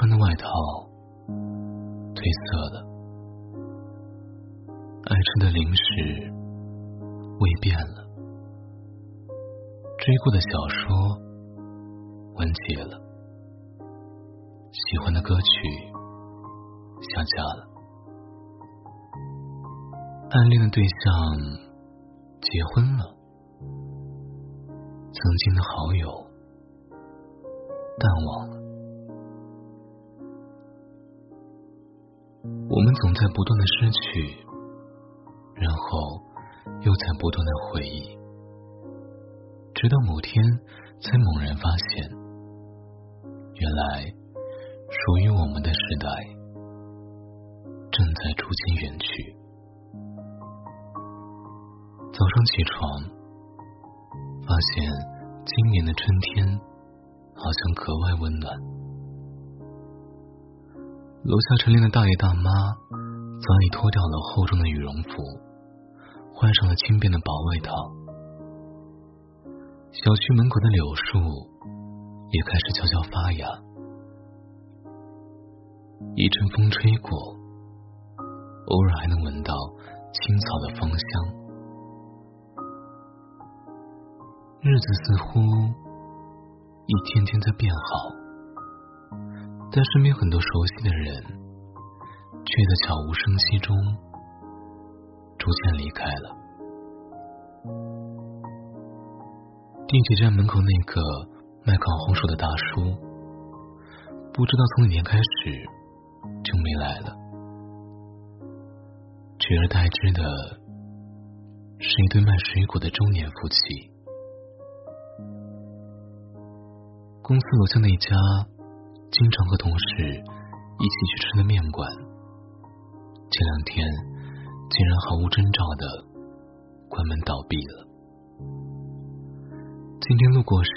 穿的外套褪色了，爱吃的零食味变了，追过的小说完结了，喜欢的歌曲下架了，暗恋的对象结婚了，曾经的好友淡忘了。我们总在不断的失去，然后又在不断的回忆，直到某天才猛然发现，原来属于我们的时代正在逐渐远去。早上起床，发现今年的春天好像格外温暖。楼下晨练的大爷大妈早已脱掉了厚重的羽绒服，换上了轻便的薄外套。小区门口的柳树也开始悄悄发芽，一阵风吹过，偶尔还能闻到青草的芳香。日子似乎一天天在变好。但身边很多熟悉的人，却在悄无声息中逐渐离开了。地铁站门口那个卖烤红薯的大叔，不知道从哪年开始就没来了，取而代之的是一对卖水果的中年夫妻。公司楼下那家。经常和同事一起去吃的面馆，前两天竟然毫无征兆的关门倒闭了。今天路过时，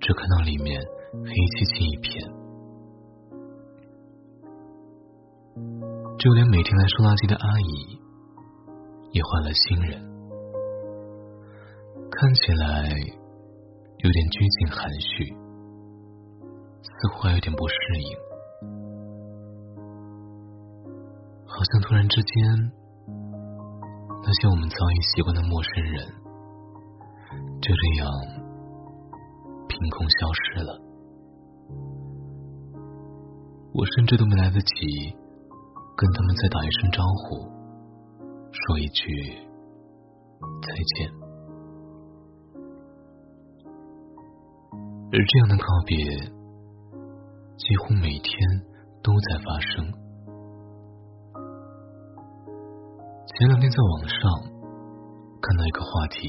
只看到里面黑漆漆一片，就连每天来收垃圾的阿姨也换了新人，看起来有点拘谨含蓄。似乎还有点不适应，好像突然之间，那些我们早已习惯的陌生人，就这样凭空消失了。我甚至都没来得及跟他们再打一声招呼，说一句再见。而这样的告别。几乎每天都在发生。前两天在网上看到一个话题：“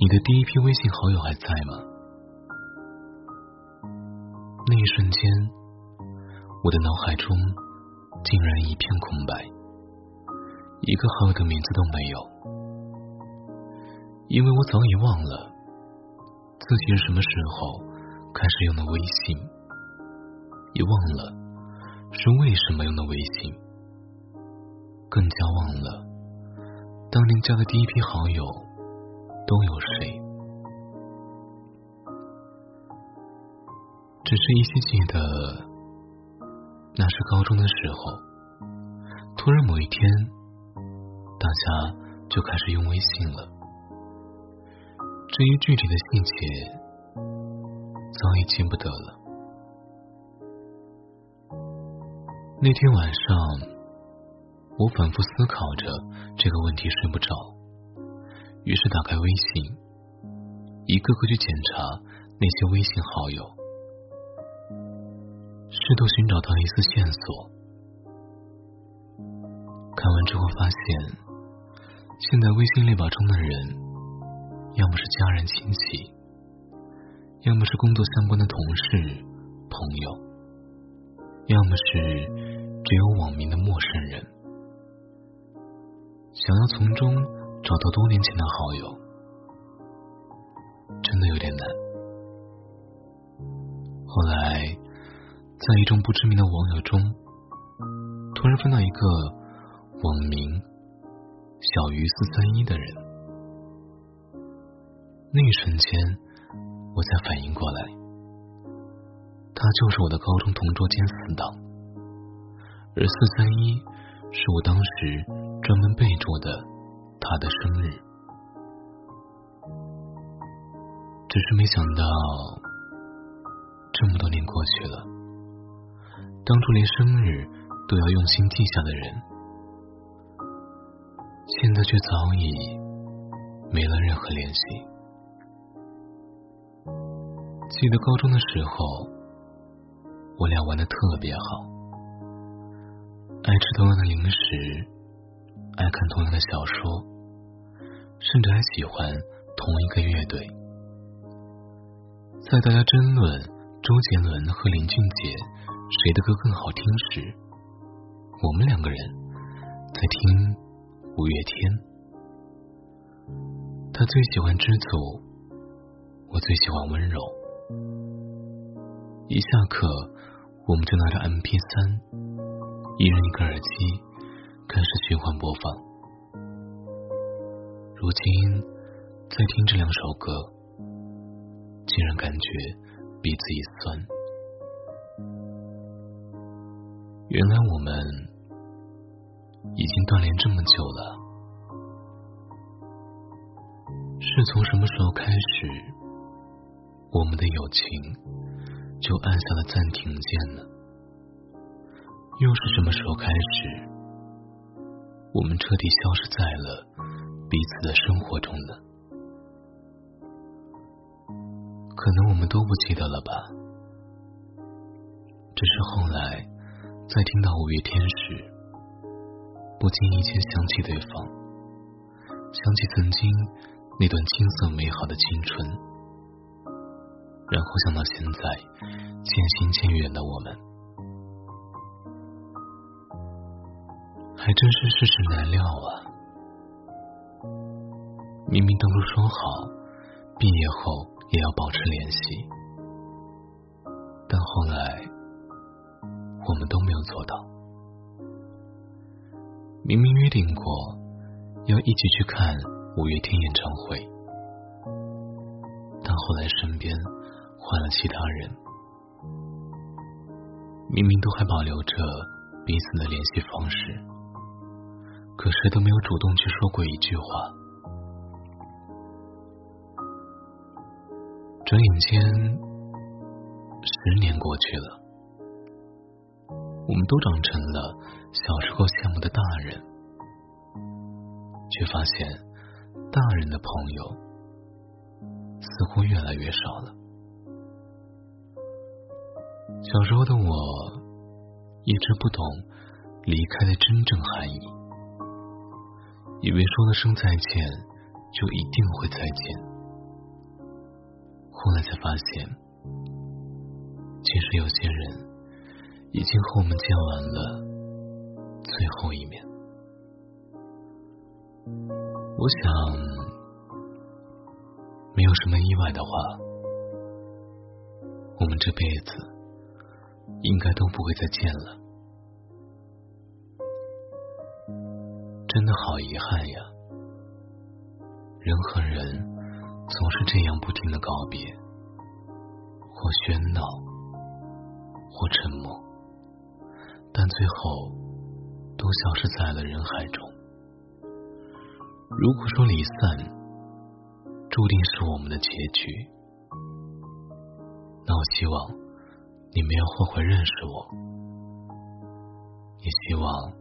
你的第一批微信好友还在吗？”那一瞬间，我的脑海中竟然一片空白，一个好友的名字都没有，因为我早已忘了自己是什么时候。开始用的微信，也忘了是为什么用的微信，更加忘了当年加的第一批好友都有谁。只是依稀记得，那是高中的时候，突然某一天，大家就开始用微信了。至于具体的细节，早已记不得了。那天晚上，我反复思考着这个问题，睡不着。于是打开微信，一个个去检查那些微信好友，试图寻找到一丝线索。看完之后发现，现在微信列表中的人，要么是家人亲戚。要么是工作相关的同事、朋友，要么是只有网名的陌生人。想要从中找到多年前的好友，真的有点难。后来，在一众不知名的网友中，突然翻到一个网名“小鱼四三一”的人，那一瞬间。我才反应过来，他就是我的高中同桌兼死党，而四三一是我当时专门备注的他的生日。只是没想到，这么多年过去了，当初连生日都要用心记下的人，现在却早已没了任何联系。记得高中的时候，我俩玩的特别好，爱吃同样的零食，爱看同样的小说，甚至还喜欢同一个乐队。在大家争论周杰伦和林俊杰谁的歌更好听时，我们两个人在听五月天。他最喜欢知足，我最喜欢温柔。一下课，我们就拿着 M P 三，一人一个耳机，开始循环播放。如今，再听这两首歌。竟然感觉鼻子一酸。原来我们已经断联这么久了，是从什么时候开始，我们的友情就按下了暂停键呢？又是什么时候开始，我们彻底消失在了彼此的生活中呢？可能我们都不记得了吧？只是后来在听到五月天时，不经意间想起对方，想起曾经那段青涩美好的青春，然后想到现在渐行渐远的我们，还真是世事难料啊！明明当初说好毕业后。也要保持联系，但后来我们都没有做到。明明约定过要一起去看五月天演唱会，但后来身边换了其他人。明明都还保留着彼此的联系方式，可谁都没有主动去说过一句话。转眼间，十年过去了，我们都长成了小时候羡慕的大人，却发现大人的朋友似乎越来越少了。小时候的我，一直不懂离开的真正含义，以为说了声再见，就一定会再见。后来才发现，其实有些人已经和我们见完了最后一面。我想，没有什么意外的话，我们这辈子应该都不会再见了。真的好遗憾呀，人和人。总是这样不停的告别，或喧闹，或沉默，但最后都消失在了人海中。如果说离散注定是我们的结局，那我希望你没有后悔认识我。也希望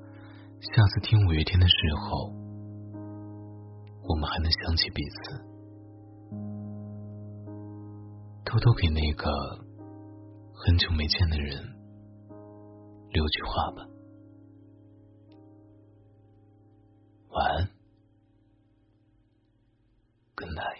下次听五月天的时候我们还能想起彼此。偷偷给那个很久没见的人留句话吧。晚安。Good night